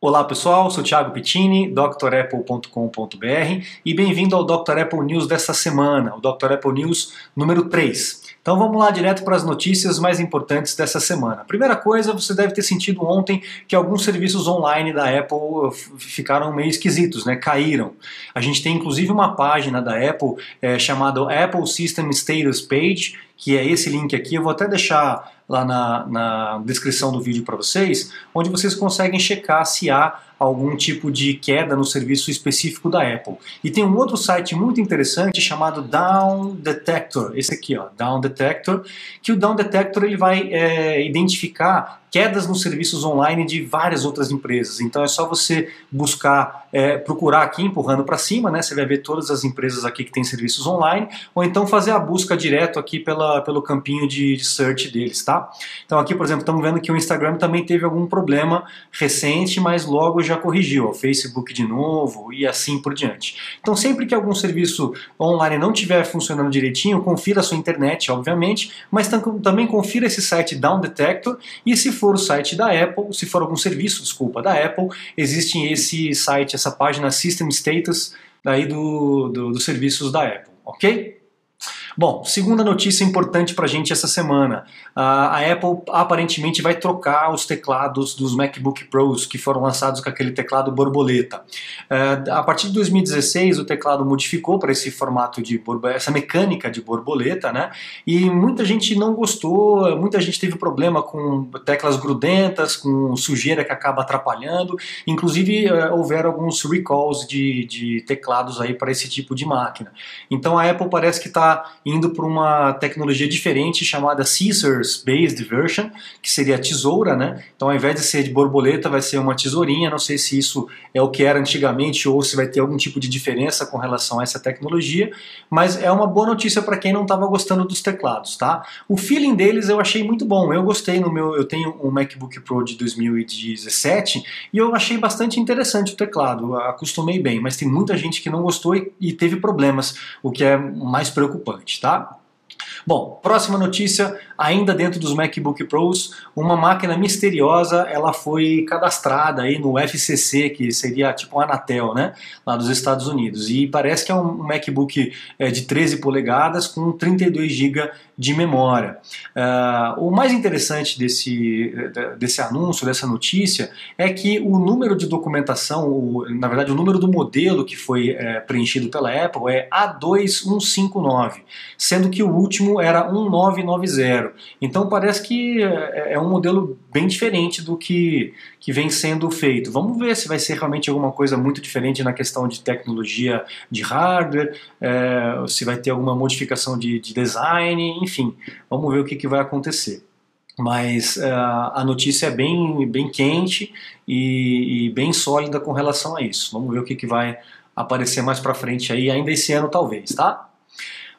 Olá pessoal, sou Thiago Pittini, drapple.com.br e bem-vindo ao Dr. Apple News dessa semana, o Dr. Apple News número 3. Então vamos lá direto para as notícias mais importantes dessa semana. Primeira coisa, você deve ter sentido ontem que alguns serviços online da Apple ficaram meio esquisitos, né? caíram. A gente tem inclusive uma página da Apple é, chamada Apple System Status Page, que é esse link aqui, eu vou até deixar lá na, na descrição do vídeo para vocês, onde vocês conseguem checar se há algum tipo de queda no serviço específico da Apple. E tem um outro site muito interessante chamado Down Detector, esse aqui, ó, Down Detector, que o Down Detector ele vai é, identificar quedas nos serviços online de várias outras empresas. Então é só você buscar, é, procurar aqui empurrando para cima, né? Você vai ver todas as empresas aqui que têm serviços online, ou então fazer a busca direto aqui pela, pelo campinho de, de search deles, tá? Então aqui, por exemplo, estamos vendo que o Instagram também teve algum problema recente, mas logo já corrigiu, o Facebook de novo e assim por diante. Então sempre que algum serviço online não estiver funcionando direitinho, confira a sua internet, obviamente, mas também confira esse site Down Detector e se for o site da Apple, se for algum serviço, desculpa, da Apple, existe esse site, essa página System Status daí do, do, dos serviços da Apple, ok? Bom, segunda notícia importante para a gente essa semana. A Apple aparentemente vai trocar os teclados dos MacBook Pros que foram lançados com aquele teclado borboleta. É, a partir de 2016, o teclado modificou para esse formato de essa mecânica de borboleta, né? E muita gente não gostou, muita gente teve problema com teclas grudentas, com sujeira que acaba atrapalhando. Inclusive, é, houveram alguns recalls de, de teclados aí para esse tipo de máquina. Então a Apple parece que está indo para uma tecnologia diferente chamada Scissors Based Version, que seria a tesoura, né? Então ao invés de ser de borboleta, vai ser uma tesourinha. Não sei se isso é o que era antigamente ou se vai ter algum tipo de diferença com relação a essa tecnologia, mas é uma boa notícia para quem não estava gostando dos teclados, tá? O feeling deles eu achei muito bom. Eu gostei no meu, eu tenho um MacBook Pro de 2017 e eu achei bastante interessante o teclado. Acostumei bem, mas tem muita gente que não gostou e, e teve problemas, o que é mais preocupante tá? Bom, próxima notícia, ainda dentro dos MacBook Pros, uma máquina misteriosa, ela foi cadastrada aí no FCC, que seria tipo a Anatel, né, lá dos Estados Unidos, e parece que é um MacBook é, de 13 polegadas com 32 GB de memória. Uh, o mais interessante desse, desse anúncio, dessa notícia, é que o número de documentação, o, na verdade o número do modelo que foi é, preenchido pela Apple é A2159, sendo que o último era 1990. Então parece que é, é um modelo bem diferente do que, que vem sendo feito. Vamos ver se vai ser realmente alguma coisa muito diferente na questão de tecnologia de hardware, é, se vai ter alguma modificação de, de design, enfim, vamos ver o que, que vai acontecer. Mas uh, a notícia é bem, bem quente e, e, bem sólida com relação a isso. Vamos ver o que, que vai aparecer mais para frente aí, ainda esse ano talvez, tá?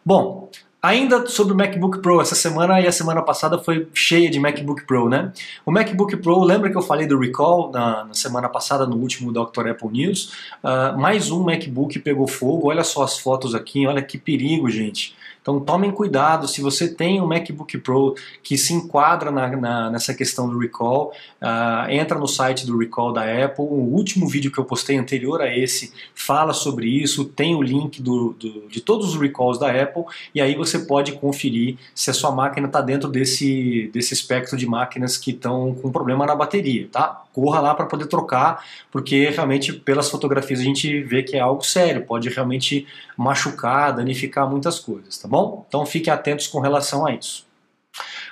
Bom, Ainda sobre o MacBook Pro, essa semana e a semana passada foi cheia de MacBook Pro, né? O MacBook Pro, lembra que eu falei do recall na, na semana passada no último Dr. Apple News? Uh, mais um MacBook pegou fogo, olha só as fotos aqui, olha que perigo, gente. Então tomem cuidado, se você tem um MacBook Pro que se enquadra na, na, nessa questão do recall, uh, entra no site do recall da Apple. O último vídeo que eu postei anterior a esse fala sobre isso, tem o link do, do, de todos os recalls da Apple e aí você pode conferir se a sua máquina está dentro desse, desse espectro de máquinas que estão com problema na bateria, tá? Corra lá para poder trocar, porque realmente pelas fotografias a gente vê que é algo sério, pode realmente machucar, danificar muitas coisas, tá bom? Então fiquem atentos com relação a isso.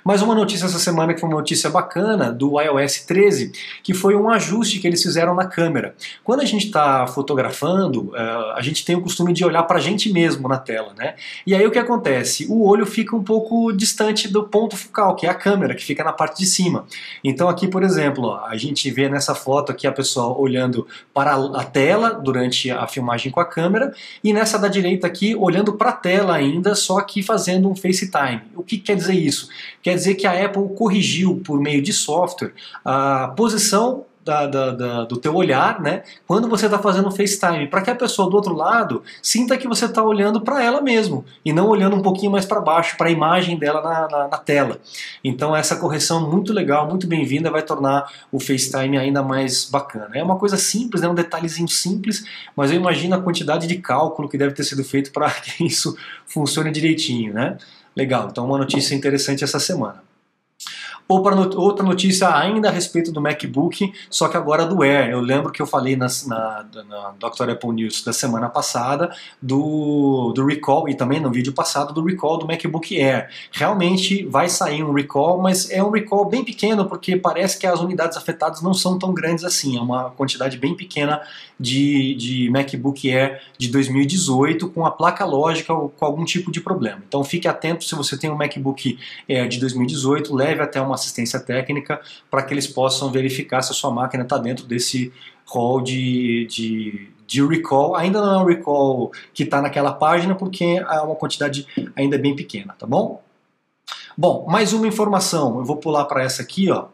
Mas uma notícia essa semana que foi uma notícia bacana do iOS 13, que foi um ajuste que eles fizeram na câmera. Quando a gente está fotografando, eh, a gente tem o costume de olhar para a gente mesmo na tela, né? E aí o que acontece? O olho fica um pouco distante do ponto focal, que é a câmera, que fica na parte de cima. Então aqui, por exemplo, a gente vê nessa foto aqui a pessoa olhando para a tela durante a filmagem com a câmera, e nessa da direita aqui olhando para a tela ainda, só que fazendo um FaceTime. O que quer dizer isso? Quer dizer que a Apple corrigiu por meio de software a posição da, da, da, do teu olhar, né? Quando você está fazendo FaceTime, para que a pessoa do outro lado sinta que você está olhando para ela mesmo e não olhando um pouquinho mais para baixo, para a imagem dela na, na, na, tela. Então essa correção muito legal, muito bem-vinda, vai tornar o FaceTime ainda mais bacana. É uma coisa simples, é um detalhezinho simples, mas eu imagino a quantidade de cálculo que deve ter sido feito para que isso funcione direitinho, né? Legal, então uma notícia interessante essa semana. Outra notícia ainda a respeito do MacBook, só que agora do Air. Eu lembro que eu falei na, na, na Dr. Apple News da semana passada do, do recall, e também no vídeo passado, do recall do MacBook Air. Realmente vai sair um recall, mas é um recall bem pequeno, porque parece que as unidades afetadas não são tão grandes assim. É uma quantidade bem pequena de, de MacBook Air de 2018 com a placa lógica ou com algum tipo de problema. Então fique atento se você tem um MacBook Air de 2018, leve até uma assistência técnica para que eles possam verificar se a sua máquina está dentro desse rol de, de, de recall. Ainda não é um recall que está naquela página porque é uma quantidade ainda bem pequena, tá bom? Bom, mais uma informação, eu vou pular para essa aqui, ó.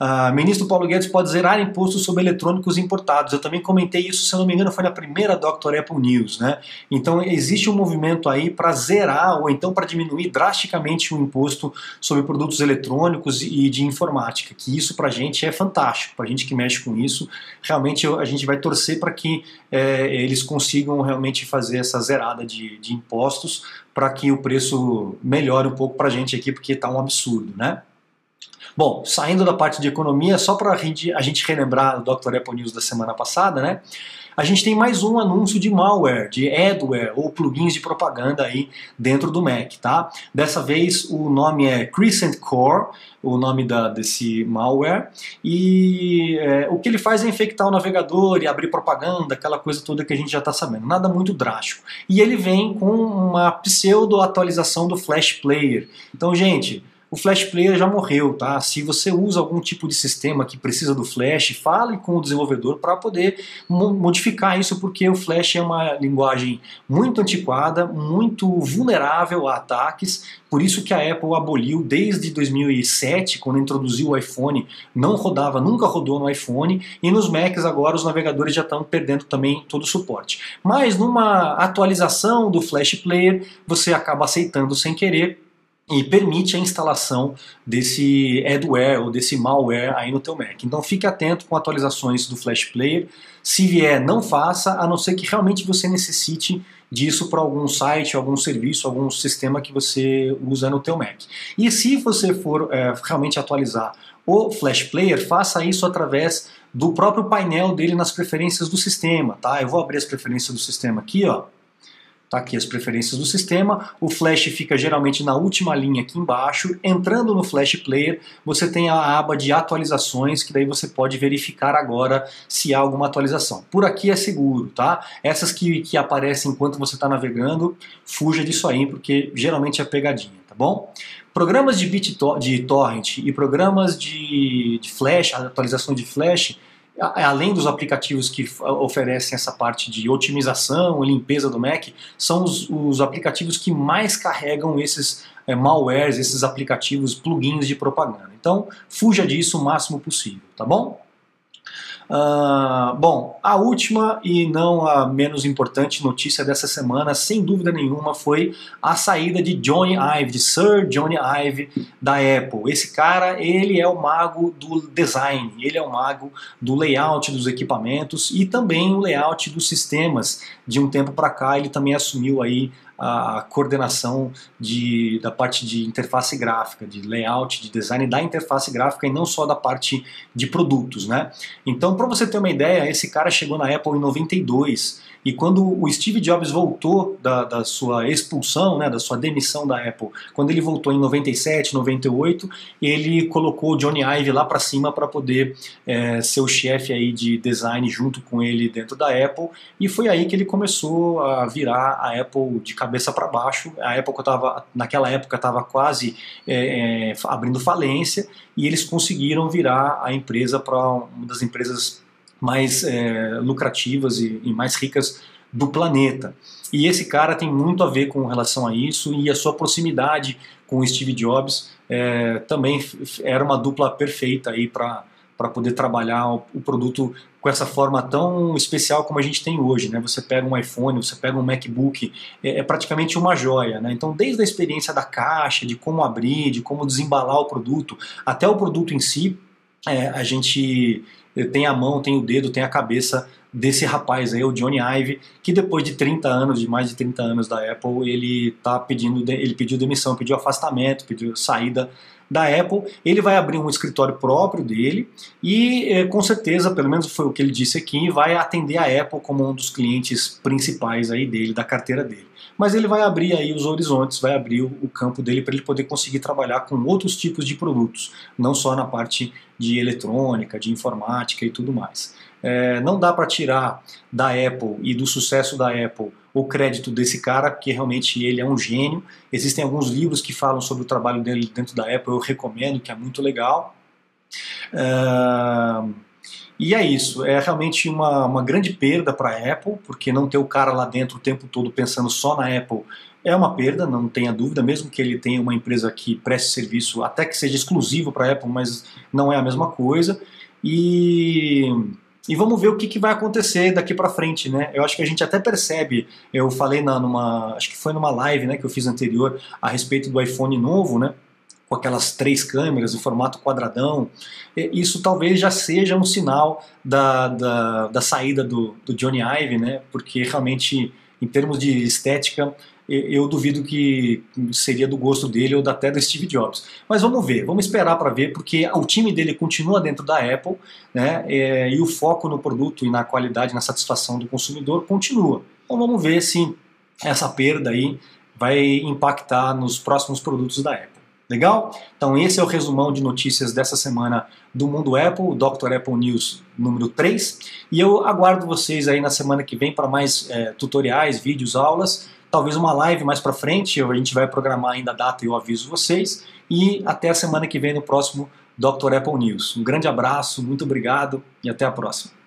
Uh, ministro Paulo Guedes pode zerar impostos sobre eletrônicos importados. Eu também comentei isso, se eu não me engano, foi na primeira Dr. Apple News. Né? Então existe um movimento aí para zerar ou então para diminuir drasticamente o imposto sobre produtos eletrônicos e de informática, que isso para a gente é fantástico, para a gente que mexe com isso, realmente a gente vai torcer para que é, eles consigam realmente fazer essa zerada de, de impostos para que o preço melhore um pouco para a gente aqui, porque está um absurdo, né? Bom, saindo da parte de economia, só para a gente relembrar o Dr. Apple News da semana passada, né? A gente tem mais um anúncio de malware, de adware ou plugins de propaganda aí dentro do Mac, tá? Dessa vez o nome é Crescent Core, o nome da, desse malware, e é, o que ele faz é infectar o navegador e abrir propaganda, aquela coisa toda que a gente já está sabendo, nada muito drástico. E ele vem com uma pseudo atualização do Flash Player. Então, gente, o Flash Player já morreu, tá? Se você usa algum tipo de sistema que precisa do Flash, fale com o desenvolvedor para poder modificar isso, porque o Flash é uma linguagem muito antiquada, muito vulnerável a ataques, por isso que a Apple aboliu desde 2007, quando introduziu o iPhone, não rodava, nunca rodou no iPhone, e nos Macs agora os navegadores já estão perdendo também todo o suporte. Mas numa atualização do Flash Player, você acaba aceitando sem querer e permite a instalação desse adware ou desse malware aí no teu Mac. Então fique atento com atualizações do Flash Player. Se vier, não faça, a não ser que realmente você necessite disso para algum site, algum serviço, algum sistema que você usa no teu Mac. E se você for é, realmente atualizar o Flash Player, faça isso através do próprio painel dele nas preferências do sistema, tá? Eu vou abrir as preferências do sistema aqui, ó. Tá aqui as preferências do sistema. O Flash fica geralmente na última linha aqui embaixo. Entrando no Flash Player, você tem a aba de atualizações, que daí você pode verificar agora se há alguma atualização. Por aqui é seguro, tá? Essas que, que aparecem enquanto você está navegando, fuja disso aí, porque geralmente é pegadinha, tá bom? Programas de BitTorrent de torrent e programas de, de Flash, atualização de Flash, além dos aplicativos que oferecem essa parte de otimização limpeza do Mac, são os, os aplicativos que mais carregam esses é, malwares, esses aplicativos, plugins de propaganda. Então, fuja disso o máximo possível, tá bom? Uh, bom, a última e não a menos importante notícia dessa semana, sem dúvida nenhuma, foi a saída de Johnny Ive, de Sir Johnny Ive da Apple. Esse cara, ele é o mago do design, ele é o mago do layout dos equipamentos e também o layout dos sistemas. De um tempo para cá, ele também assumiu aí a coordenação de, da parte de interface gráfica, de layout, de design da interface gráfica e não só da parte de produtos, né? Então, para você ter uma ideia, esse cara chegou na Apple em 92 e quando o Steve Jobs voltou da, da, sua expulsão, né, da sua demissão da Apple, quando ele voltou em 97, 98, ele colocou o Johnny Ive lá para cima para poder é, ser o chefe aí de design junto com ele dentro da Apple. E foi aí que ele começou a virar a Apple de cabeça para baixo. A Apple tava, naquela época estava quase é, é, abrindo falência e eles conseguiram virar a empresa para uma das empresas mais é, lucrativas e, e mais ricas do planeta. E esse cara tem muito a ver com relação a isso e a sua proximidade com o Steve Jobs é, também era uma dupla perfeita aí para para poder trabalhar o, produto com essa forma tão especial como a gente tem hoje. Né? Você pega um iPhone, você pega um MacBook, é, é praticamente uma joia. Né? Então, desde a experiência da caixa, de como abrir, de como desembalar o produto, até o produto em si, é, a gente tem a mão, tem o dedo, tem a cabeça desse rapaz aí, o Johnny Ive, que depois de 30 anos, de mais de 30 anos da Apple, ele tá pedindo, ele pediu demissão, pediu afastamento, pediu saída da Apple, ele vai abrir um escritório próprio dele e eh, com certeza, pelo menos foi o que ele disse aqui, vai atender a Apple como um dos clientes principais aí dele, da carteira dele. Mas ele vai abrir aí os horizontes, vai abrir o campo dele para ele poder conseguir trabalhar com outros tipos de produtos, não só na parte de eletrônica, de informática e tudo mais. É, não dá para tirar da Apple e do sucesso da Apple o crédito desse cara, porque realmente ele é um gênio. Existem alguns livros que falam sobre o trabalho dele dentro da Apple, eu recomendo, que é muito legal. É, e é isso, é realmente uma, uma grande perda para a Apple, porque não ter o cara lá dentro o tempo todo pensando só na Apple é uma perda, não tenha dúvida, mesmo que ele tenha uma empresa que preste serviço, até que seja exclusivo para a Apple, mas não é a mesma coisa. E e vamos ver o que, que vai acontecer daqui para frente, né? Eu acho que a gente até percebe, eu falei na, numa, acho que foi numa live né, que eu fiz anterior a respeito do iPhone novo, né? Com aquelas três câmeras, o formato quadradão. Isso talvez já seja um sinal da, da, da saída do, do Johnny Ive, né? Porque realmente, em termos de estética, eu duvido que seria do gosto dele ou até do Steve Jobs. Mas vamos ver, vamos esperar para ver, porque o time dele continua dentro da Apple, né? É, e o foco no produto e na qualidade, na satisfação do consumidor continua. Então vamos ver se essa perda aí vai impactar nos próximos produtos da Apple. Legal? Então esse é o resumão de notícias dessa semana do Mundo Apple, o Dr. Apple News número 3. E eu aguardo vocês aí na semana que vem para mais é, tutoriais, vídeos, aulas talvez uma live mais para frente, a gente vai programar ainda a data e eu aviso vocês. E até a semana que vem no próximo Dr. Apple News. Um grande abraço, muito obrigado e até a próxima.